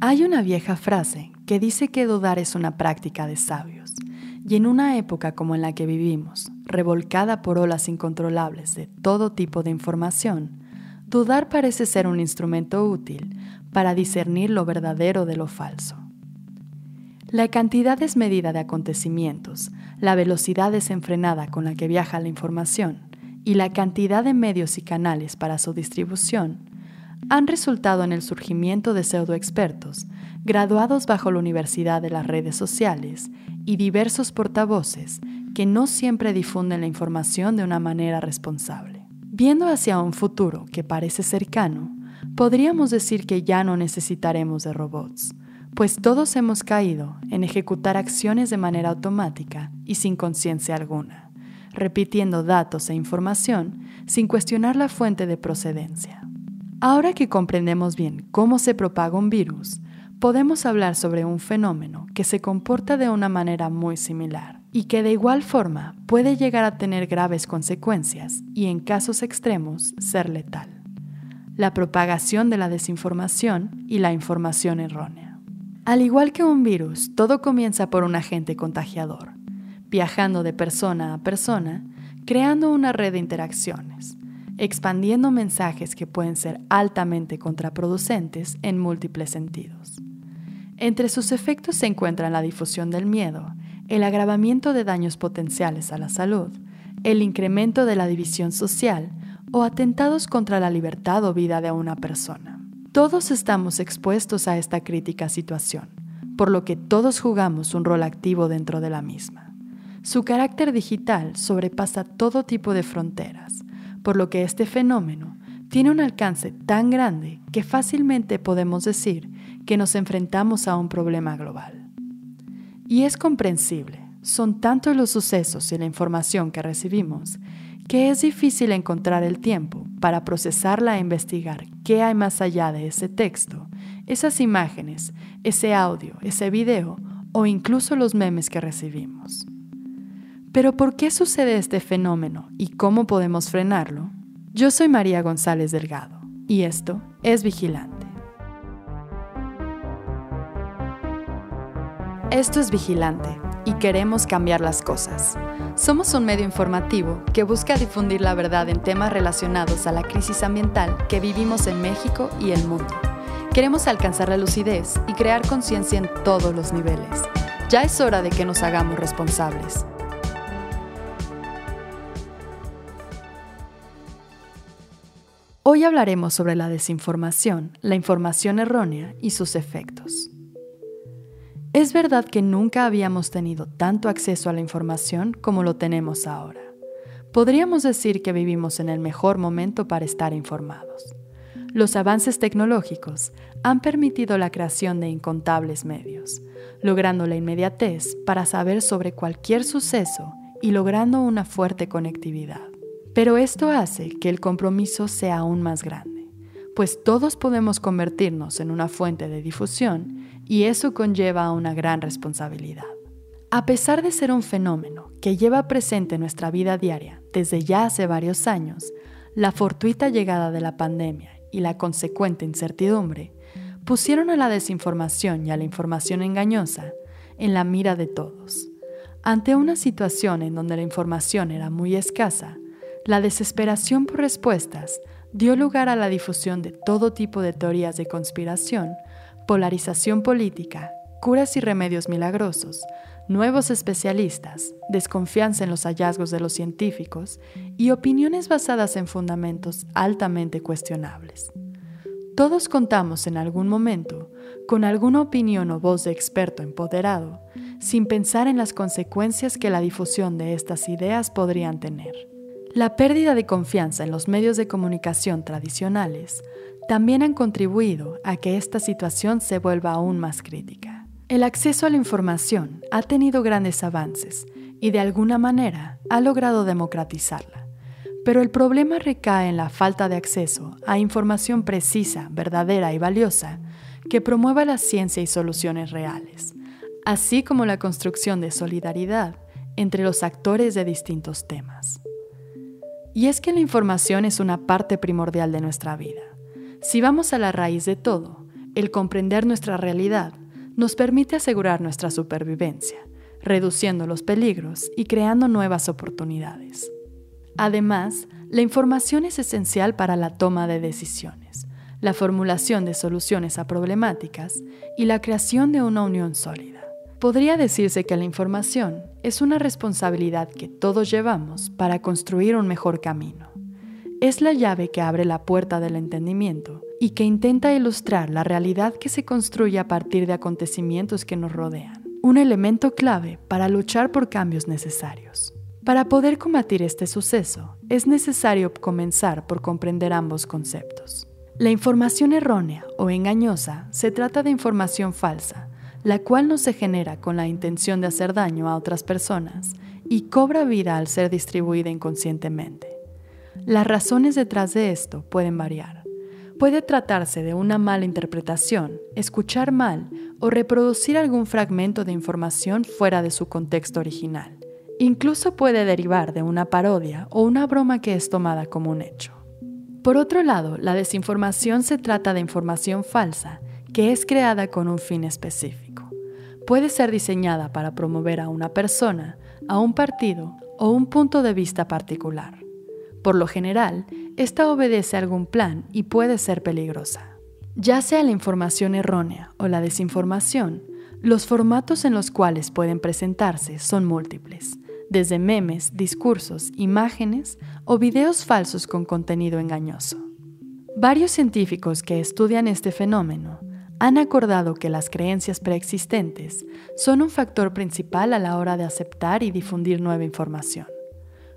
Hay una vieja frase que dice que dudar es una práctica de sabios, y en una época como en la que vivimos, revolcada por olas incontrolables de todo tipo de información, dudar parece ser un instrumento útil para discernir lo verdadero de lo falso. La cantidad desmedida de acontecimientos, la velocidad desenfrenada con la que viaja la información y la cantidad de medios y canales para su distribución han resultado en el surgimiento de pseudoexpertos, graduados bajo la Universidad de las redes sociales y diversos portavoces que no siempre difunden la información de una manera responsable. Viendo hacia un futuro que parece cercano, podríamos decir que ya no necesitaremos de robots, pues todos hemos caído en ejecutar acciones de manera automática y sin conciencia alguna, repitiendo datos e información sin cuestionar la fuente de procedencia. Ahora que comprendemos bien cómo se propaga un virus, podemos hablar sobre un fenómeno que se comporta de una manera muy similar y que de igual forma puede llegar a tener graves consecuencias y en casos extremos ser letal. La propagación de la desinformación y la información errónea. Al igual que un virus, todo comienza por un agente contagiador, viajando de persona a persona, creando una red de interacciones expandiendo mensajes que pueden ser altamente contraproducentes en múltiples sentidos. Entre sus efectos se encuentran la difusión del miedo, el agravamiento de daños potenciales a la salud, el incremento de la división social o atentados contra la libertad o vida de una persona. Todos estamos expuestos a esta crítica situación, por lo que todos jugamos un rol activo dentro de la misma. Su carácter digital sobrepasa todo tipo de fronteras, por lo que este fenómeno tiene un alcance tan grande que fácilmente podemos decir que nos enfrentamos a un problema global. Y es comprensible, son tantos los sucesos y la información que recibimos que es difícil encontrar el tiempo para procesarla e investigar qué hay más allá de ese texto, esas imágenes, ese audio, ese video o incluso los memes que recibimos. Pero ¿por qué sucede este fenómeno y cómo podemos frenarlo? Yo soy María González Delgado y esto es Vigilante. Esto es Vigilante y queremos cambiar las cosas. Somos un medio informativo que busca difundir la verdad en temas relacionados a la crisis ambiental que vivimos en México y el mundo. Queremos alcanzar la lucidez y crear conciencia en todos los niveles. Ya es hora de que nos hagamos responsables. Hoy hablaremos sobre la desinformación, la información errónea y sus efectos. Es verdad que nunca habíamos tenido tanto acceso a la información como lo tenemos ahora. Podríamos decir que vivimos en el mejor momento para estar informados. Los avances tecnológicos han permitido la creación de incontables medios, logrando la inmediatez para saber sobre cualquier suceso y logrando una fuerte conectividad. Pero esto hace que el compromiso sea aún más grande, pues todos podemos convertirnos en una fuente de difusión y eso conlleva a una gran responsabilidad. A pesar de ser un fenómeno que lleva presente nuestra vida diaria desde ya hace varios años, la fortuita llegada de la pandemia y la consecuente incertidumbre pusieron a la desinformación y a la información engañosa en la mira de todos. Ante una situación en donde la información era muy escasa, la desesperación por respuestas dio lugar a la difusión de todo tipo de teorías de conspiración, polarización política, curas y remedios milagrosos, nuevos especialistas, desconfianza en los hallazgos de los científicos y opiniones basadas en fundamentos altamente cuestionables. Todos contamos en algún momento con alguna opinión o voz de experto empoderado, sin pensar en las consecuencias que la difusión de estas ideas podrían tener. La pérdida de confianza en los medios de comunicación tradicionales también han contribuido a que esta situación se vuelva aún más crítica. El acceso a la información ha tenido grandes avances y de alguna manera ha logrado democratizarla, pero el problema recae en la falta de acceso a información precisa, verdadera y valiosa que promueva la ciencia y soluciones reales, así como la construcción de solidaridad entre los actores de distintos temas. Y es que la información es una parte primordial de nuestra vida. Si vamos a la raíz de todo, El comprender nuestra realidad nos permite asegurar nuestra supervivencia, reduciendo los peligros y creando nuevas oportunidades. Además, la información es esencial para la toma de decisiones, la formulación de soluciones a problemáticas y la creación de una unión sólida. Podría decirse que la información es una responsabilidad que todos llevamos para construir un mejor camino. Es la llave que abre la puerta del entendimiento y que intenta ilustrar la realidad que se construye a partir de acontecimientos que nos rodean, un elemento clave para luchar por cambios necesarios. Para poder combatir este suceso, es necesario comenzar por comprender ambos conceptos. La información errónea o engañosa se trata de información falsa, la cual no se genera con la intención de hacer daño a otras personas y cobra vida al ser distribuida inconscientemente. Las razones detrás de esto pueden variar. Puede tratarse de una mala interpretación, escuchar mal o reproducir algún fragmento de información fuera de su contexto original. Incluso puede derivar de una parodia o una broma que es tomada como un hecho. Por otro lado, la desinformación se trata de información falsa que es creada con un fin específico. Puede ser diseñada para promover a una persona, a un partido o un punto de vista particular. Por lo general, esta obedece a algún plan y puede ser peligrosa. Ya sea la información errónea o la desinformación, los formatos en los cuales pueden presentarse son múltiples, desde memes, discursos, imágenes o videos falsos con contenido engañoso. Varios científicos que estudian este fenómeno han acordado que las creencias preexistentes son un factor principal a la hora de aceptar y difundir nueva información.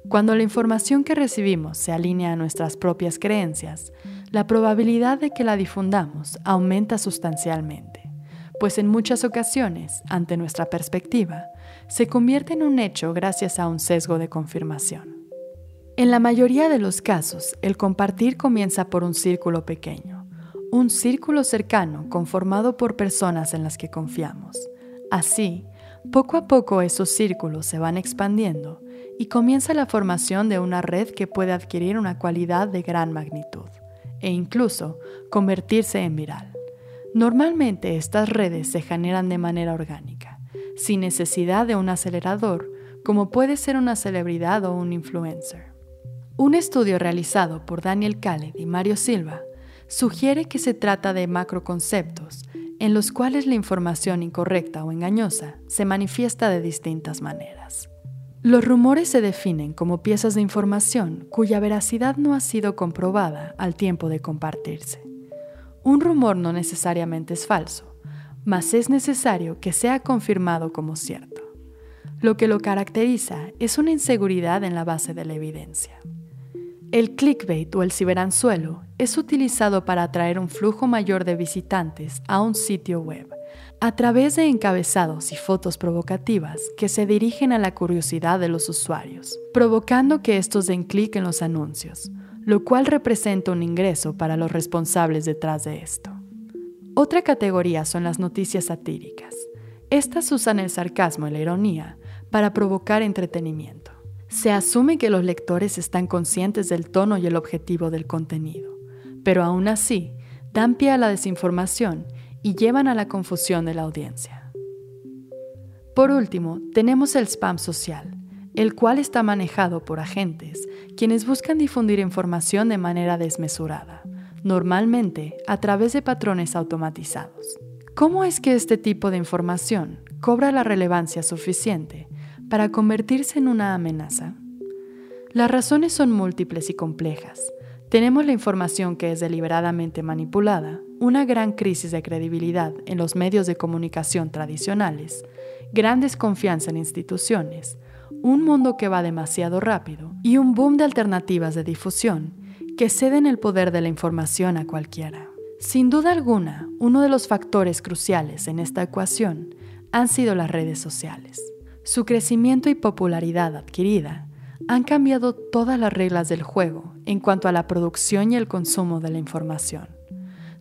Cuando la información que recibimos se alinea a nuestras propias creencias, la probabilidad de que la difundamos aumenta sustancialmente, pues en muchas ocasiones, ante nuestra perspectiva, se convierte en un hecho gracias a un sesgo de confirmación. En la mayoría de los casos, el compartir comienza por un círculo pequeño, un círculo cercano conformado por personas en las que confiamos. Así, poco a poco esos círculos se van expandiendo y comienza la formación de una red que puede adquirir una cualidad de gran magnitud e incluso convertirse en viral. Normalmente estas redes se generan de manera orgánica, sin necesidad de un acelerador, como puede ser una celebridad o un influencer. Un estudio realizado por Daniel Khaled y Mario Silva sugiere que se trata de macroconceptos en los cuales la información incorrecta o engañosa se manifiesta de distintas maneras. Los rumores se definen como piezas de información cuya veracidad no ha sido comprobada al tiempo de compartirse. Un rumor no necesariamente es falso, mas es necesario que sea confirmado como cierto. Lo que lo caracteriza es una inseguridad en la base de la evidencia. El clickbait o el ciberanzuelo es utilizado para atraer un flujo mayor de visitantes a un sitio web a través de encabezados y fotos provocativas que se dirigen a la curiosidad de los usuarios, provocando que estos den clic en los anuncios, lo cual representa un ingreso para los responsables detrás de esto. Otra categoría son las noticias satíricas. Estas usan el sarcasmo y la ironía para provocar entretenimiento. Se asume que los lectores están conscientes del tono y el objetivo del contenido, pero aún así dan pie a la desinformación y llevan a la confusión de la audiencia. Por último, tenemos el spam social, el cual está manejado por agentes quienes buscan difundir información de manera desmesurada, normalmente a través de patrones automatizados. ¿Cómo es que este tipo de información cobra la relevancia suficiente para convertirse en una amenaza? Las razones son múltiples y complejas, tenemos la información que es deliberadamente manipulada, una gran crisis de credibilidad en los medios de comunicación tradicionales, gran desconfianza en instituciones, un mundo que va demasiado rápido y un boom de alternativas de difusión que ceden el poder de la información a cualquiera. Sin duda alguna, uno de los factores cruciales en esta ecuación han sido las redes sociales. Su crecimiento y popularidad adquirida han cambiado todas las reglas del juego en cuanto a la producción y el consumo de la información.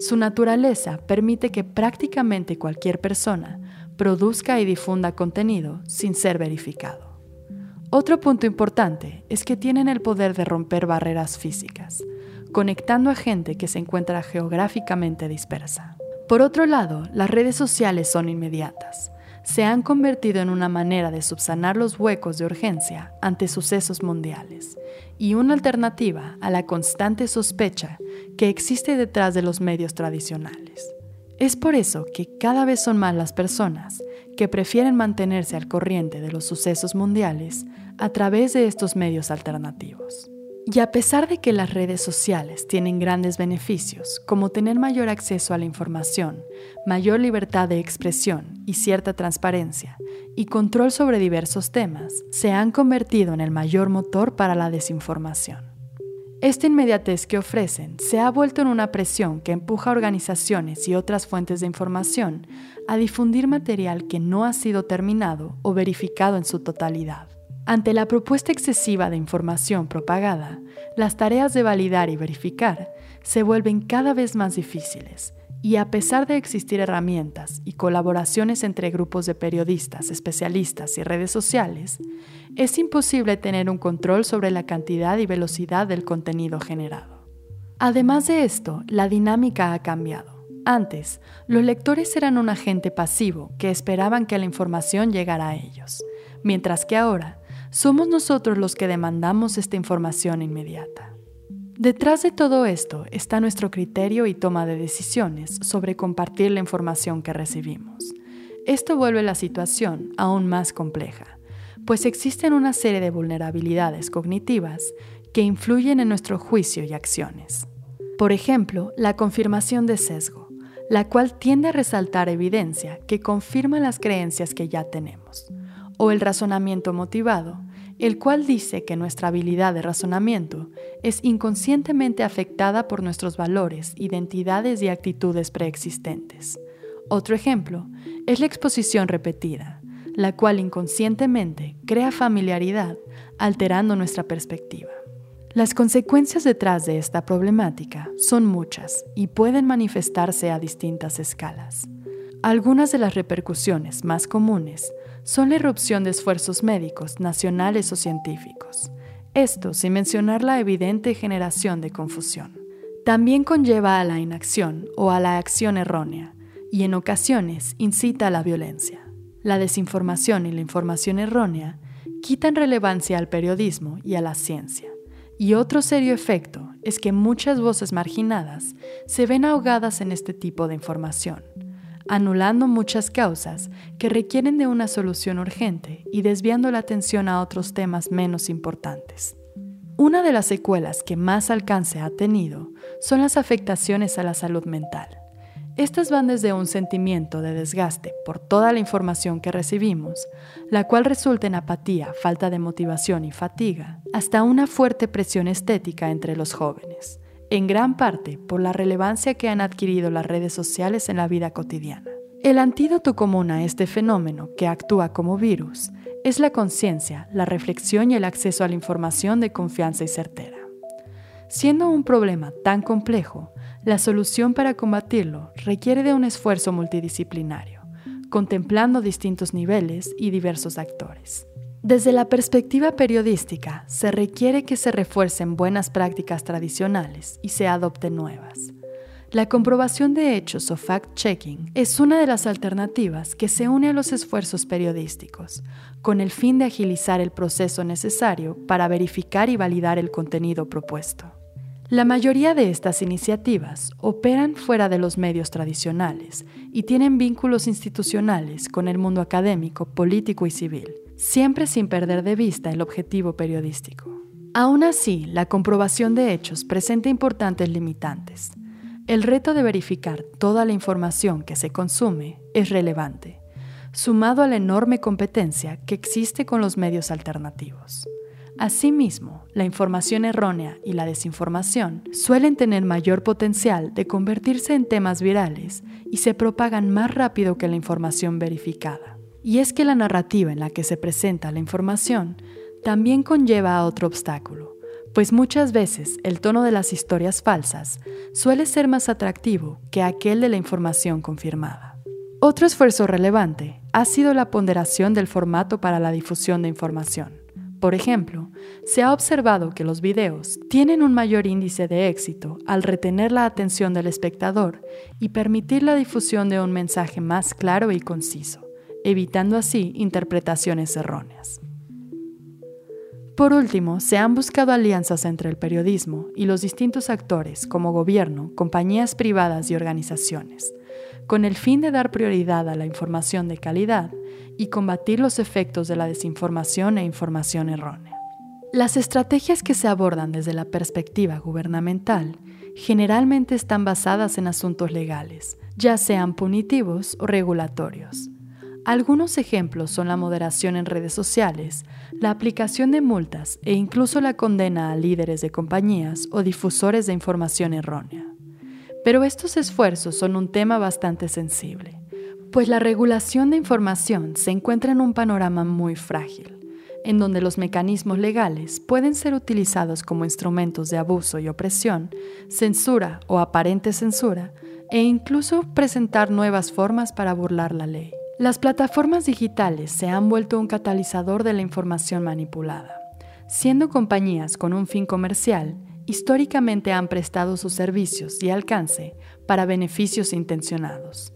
Su naturaleza permite que prácticamente cualquier persona produzca y difunda contenido sin ser verificado. Otro punto importante es que tienen el poder de romper barreras físicas, conectando a gente que se encuentra geográficamente dispersa. Por otro lado, las redes sociales son inmediatas. Se han convertido en una manera de subsanar los huecos de urgencia ante sucesos mundiales y una alternativa a la constante sospecha que existe detrás de los medios tradicionales. Es por eso que cada vez son más las personas que prefieren mantenerse al corriente de los sucesos mundiales a través de estos medios alternativos. Y a pesar de que las redes sociales tienen grandes beneficios, como tener mayor acceso a la información, mayor libertad de expresión y cierta transparencia, y control sobre diversos temas, se han convertido en el mayor motor para la desinformación. Esta inmediatez que ofrecen se ha vuelto en una presión que empuja a organizaciones y otras fuentes de información a difundir material que no ha sido terminado o verificado en su totalidad. Ante la propuesta excesiva de información propagada, las tareas de validar y verificar se vuelven cada vez más difíciles y a pesar de existir herramientas y colaboraciones entre grupos de periodistas, especialistas y redes sociales, es imposible tener un control sobre la cantidad y velocidad del contenido generado. Además de esto, la dinámica ha cambiado. Antes, los lectores eran un agente pasivo que esperaban que la información llegara a ellos, mientras que ahora somos nosotros los que demandamos esta información inmediata. Detrás de todo esto está nuestro criterio y toma de decisiones sobre compartir la información que recibimos. Esto vuelve la situación aún más compleja, pues existen una serie de vulnerabilidades cognitivas que influyen en nuestro juicio y acciones. Por ejemplo, la confirmación de sesgo, la cual tiende a resaltar evidencia que confirma las creencias que ya tenemos, o el razonamiento motivado, el cual dice que nuestra habilidad de razonamiento es inconscientemente afectada por nuestros valores, identidades y actitudes preexistentes. Otro ejemplo es la exposición repetida, la cual inconscientemente crea familiaridad, alterando nuestra perspectiva. Las consecuencias detrás de esta problemática son muchas y pueden manifestarse a distintas escalas. Algunas de las repercusiones más comunes son la irrupción de esfuerzos médicos, nacionales o científicos. Esto sin mencionar la evidente generación de confusión. También conlleva a la inacción o a la acción errónea y en ocasiones incita a la violencia. La desinformación y la información errónea quitan relevancia al periodismo y a la ciencia. Y otro serio efecto es que muchas voces marginadas se ven ahogadas en este tipo de información anulando muchas causas que requieren de una solución urgente y desviando la atención a otros temas menos importantes. Una de las secuelas que más alcance ha tenido son las afectaciones a la salud mental. Estas van desde un sentimiento de desgaste por toda la información que recibimos, la cual resulta en apatía, falta de motivación y fatiga, hasta una fuerte presión estética entre los jóvenes en gran parte por la relevancia que han adquirido las redes sociales en la vida cotidiana. El antídoto común a este fenómeno, que actúa como virus, es la conciencia, la reflexión y el acceso a la información de confianza y certera. Siendo un problema tan complejo, la solución para combatirlo requiere de un esfuerzo multidisciplinario, contemplando distintos niveles y diversos actores. Desde la perspectiva periodística, se requiere que se refuercen buenas prácticas tradicionales y se adopten nuevas. La comprobación de hechos o fact-checking es una de las alternativas que se une a los esfuerzos periodísticos, con el fin de agilizar el proceso necesario para verificar y validar el contenido propuesto. La mayoría de estas iniciativas operan fuera de los medios tradicionales y tienen vínculos institucionales con el mundo académico, político y civil siempre sin perder de vista el objetivo periodístico. Aún así, la comprobación de hechos presenta importantes limitantes. El reto de verificar toda la información que se consume es relevante, sumado a la enorme competencia que existe con los medios alternativos. Asimismo, la información errónea y la desinformación suelen tener mayor potencial de convertirse en temas virales y se propagan más rápido que la información verificada. Y es que la narrativa en la que se presenta la información también conlleva a otro obstáculo, pues muchas veces el tono de las historias falsas suele ser más atractivo que aquel de la información confirmada. Otro esfuerzo relevante ha sido la ponderación del formato para la difusión de información. Por ejemplo, se ha observado que los videos tienen un mayor índice de éxito al retener la atención del espectador y permitir la difusión de un mensaje más claro y conciso, evitando así interpretaciones erróneas. Por último, se han buscado alianzas entre el periodismo y los distintos actores como gobierno, compañías privadas y organizaciones, con el fin de dar prioridad a la información de calidad y combatir los efectos de la desinformación e información errónea. Las estrategias que se abordan desde la perspectiva gubernamental generalmente están basadas en asuntos legales, ya sean punitivos o regulatorios. Algunos ejemplos son la moderación en redes sociales, la aplicación de multas e incluso la condena a líderes de compañías o difusores de información errónea. Pero estos esfuerzos son un tema bastante sensible, pues la regulación de información se encuentra en un panorama muy frágil, en donde los mecanismos legales pueden ser utilizados como instrumentos de abuso y opresión, censura o aparente censura, e incluso presentar nuevas formas para burlar la ley. Las plataformas digitales se han vuelto un catalizador de la información manipulada. Siendo compañías con un fin comercial, históricamente han prestado sus servicios y alcance para beneficios intencionados.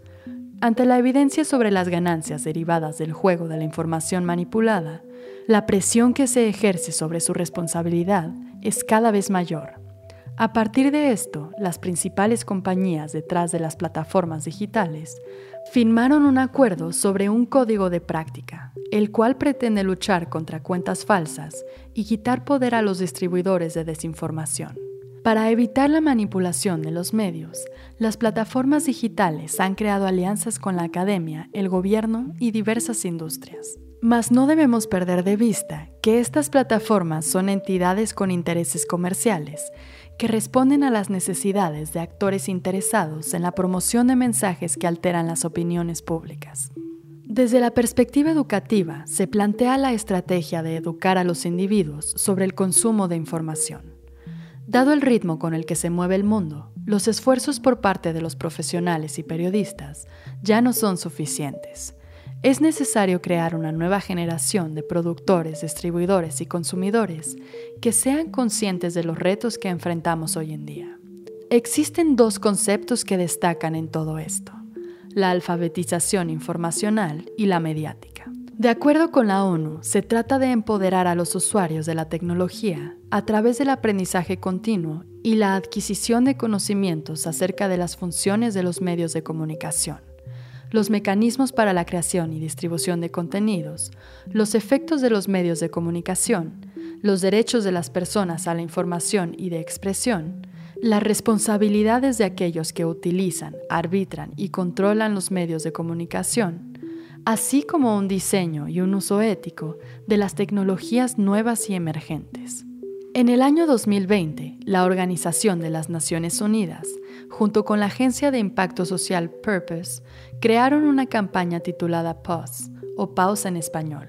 Ante la evidencia sobre las ganancias derivadas del juego de la información manipulada, la presión que se ejerce sobre su responsabilidad es cada vez mayor. A partir de esto, las principales compañías detrás de las plataformas digitales firmaron un acuerdo sobre un código de práctica, el cual pretende luchar contra cuentas falsas y quitar poder a los distribuidores de desinformación. Para evitar la manipulación de los medios, las plataformas digitales han creado alianzas con la academia, el gobierno y diversas industrias. Mas no debemos perder de vista que estas plataformas son entidades con intereses comerciales que responden a las necesidades de actores interesados en la promoción de mensajes que alteran las opiniones públicas. Desde la perspectiva educativa, se plantea la estrategia de educar a los individuos sobre el consumo de información. Dado el ritmo con el que se mueve el mundo, los esfuerzos por parte de los profesionales y periodistas ya no son suficientes es necesario crear una nueva generación de productores, distribuidores y consumidores que sean conscientes de los retos que enfrentamos hoy en día. Existen dos conceptos que destacan en todo esto, la alfabetización informacional y la mediática. De acuerdo con la ONU, se trata de empoderar a los usuarios de la tecnología a través del aprendizaje continuo y la adquisición de conocimientos acerca de las funciones de los medios de comunicación los mecanismos para la creación y distribución de contenidos, los efectos de los medios de comunicación, los derechos de las personas a la información y de expresión, las responsabilidades de aquellos que utilizan, arbitran y controlan los medios de comunicación, así como un diseño y un uso ético de las tecnologías nuevas y emergentes. En el año 2020, la Organización de las Naciones Unidas, junto con la agencia de impacto social Purpose, crearon una campaña titulada Pause, o Pausa en español,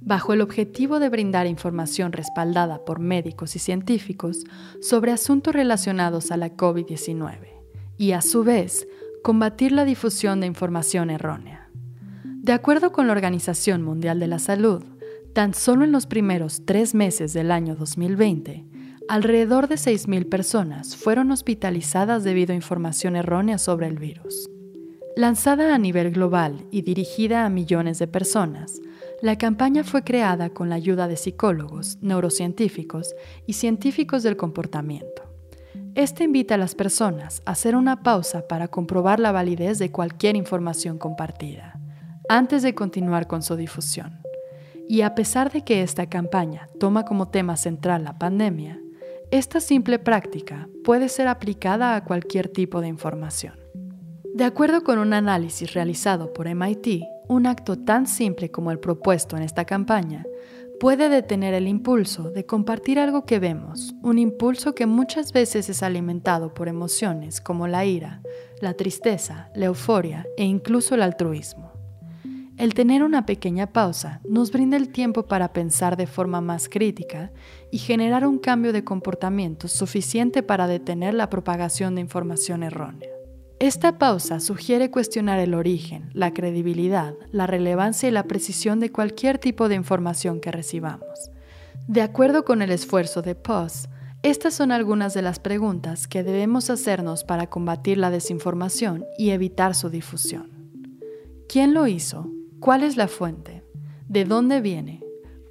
bajo el objetivo de brindar información respaldada por médicos y científicos sobre asuntos relacionados a la COVID-19 y, a su vez, combatir la difusión de información errónea. De acuerdo con la Organización Mundial de la Salud, Tan solo en los primeros tres meses del año 2020, alrededor de 6.000 personas fueron hospitalizadas debido a información errónea sobre el virus. Lanzada a nivel global y dirigida a millones de personas, la campaña fue creada con la ayuda de psicólogos, neurocientíficos y científicos del comportamiento. Este invita a las personas a hacer una pausa para comprobar la validez de cualquier información compartida, antes de continuar con su difusión. Y a pesar de que esta campaña toma como tema central la pandemia, esta simple práctica puede ser aplicada a cualquier tipo de información. De acuerdo con un análisis realizado por MIT, un acto tan simple como el propuesto en esta campaña puede detener el impulso de compartir algo que vemos, un impulso que muchas veces es alimentado por emociones como la ira, la tristeza, la euforia e incluso el altruismo. El tener una pequeña pausa nos brinda el tiempo para pensar de forma más crítica y generar un cambio de comportamiento suficiente para detener la propagación de información errónea. Esta pausa sugiere cuestionar el origen, la credibilidad, la relevancia y la precisión de cualquier tipo de información que recibamos, De acuerdo con el esfuerzo de POS, estas son algunas de las preguntas que debemos hacernos para combatir la desinformación y evitar su difusión. ¿Quién lo hizo? ¿Cuál es la fuente? ¿De dónde viene?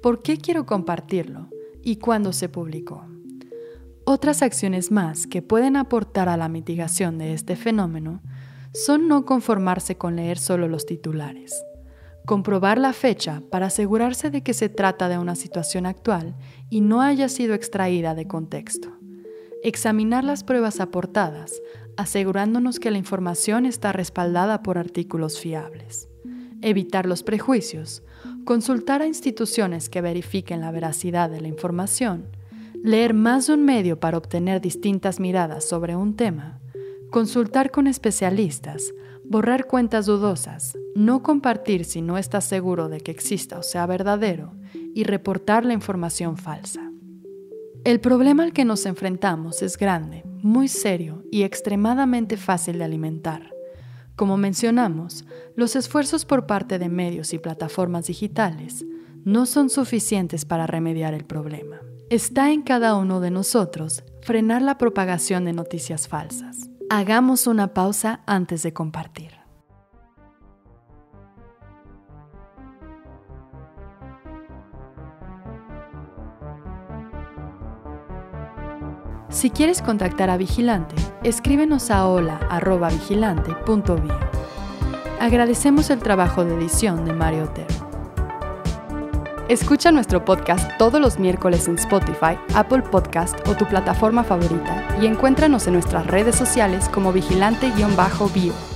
¿Por qué quiero compartirlo? ¿Y cuándo se publicó? Otras acciones más que pueden aportar a la mitigación de este fenómeno son no conformarse con leer solo los titulares, comprobar la fecha para asegurarse de que se trata de una situación actual y no haya sido extraída de contexto, examinar las pruebas aportadas, asegurándonos que la información está respaldada por artículos fiables, evitar los prejuicios, consultar a instituciones que verifiquen la veracidad de la información, leer más de un medio para obtener distintas miradas sobre un tema, consultar con especialistas, borrar cuentas dudosas, no compartir si no estás seguro de que exista o sea verdadero y reportar la información falsa. El problema al que nos enfrentamos es grande, muy serio y extremadamente fácil de alimentar. Como mencionamos, los esfuerzos por parte de medios y plataformas digitales no son suficientes para remediar el problema. Está en cada uno de nosotros frenar la propagación de noticias falsas. Hagamos una pausa antes de compartir. Si quieres contactar a Vigilante, escríbenos a hola.vigilante.bio. Agradecemos el trabajo de edición de Mario Otero. Escucha nuestro podcast todos los miércoles en Spotify, Apple Podcast o tu plataforma favorita y encuéntranos en nuestras redes sociales como vigilante-bio.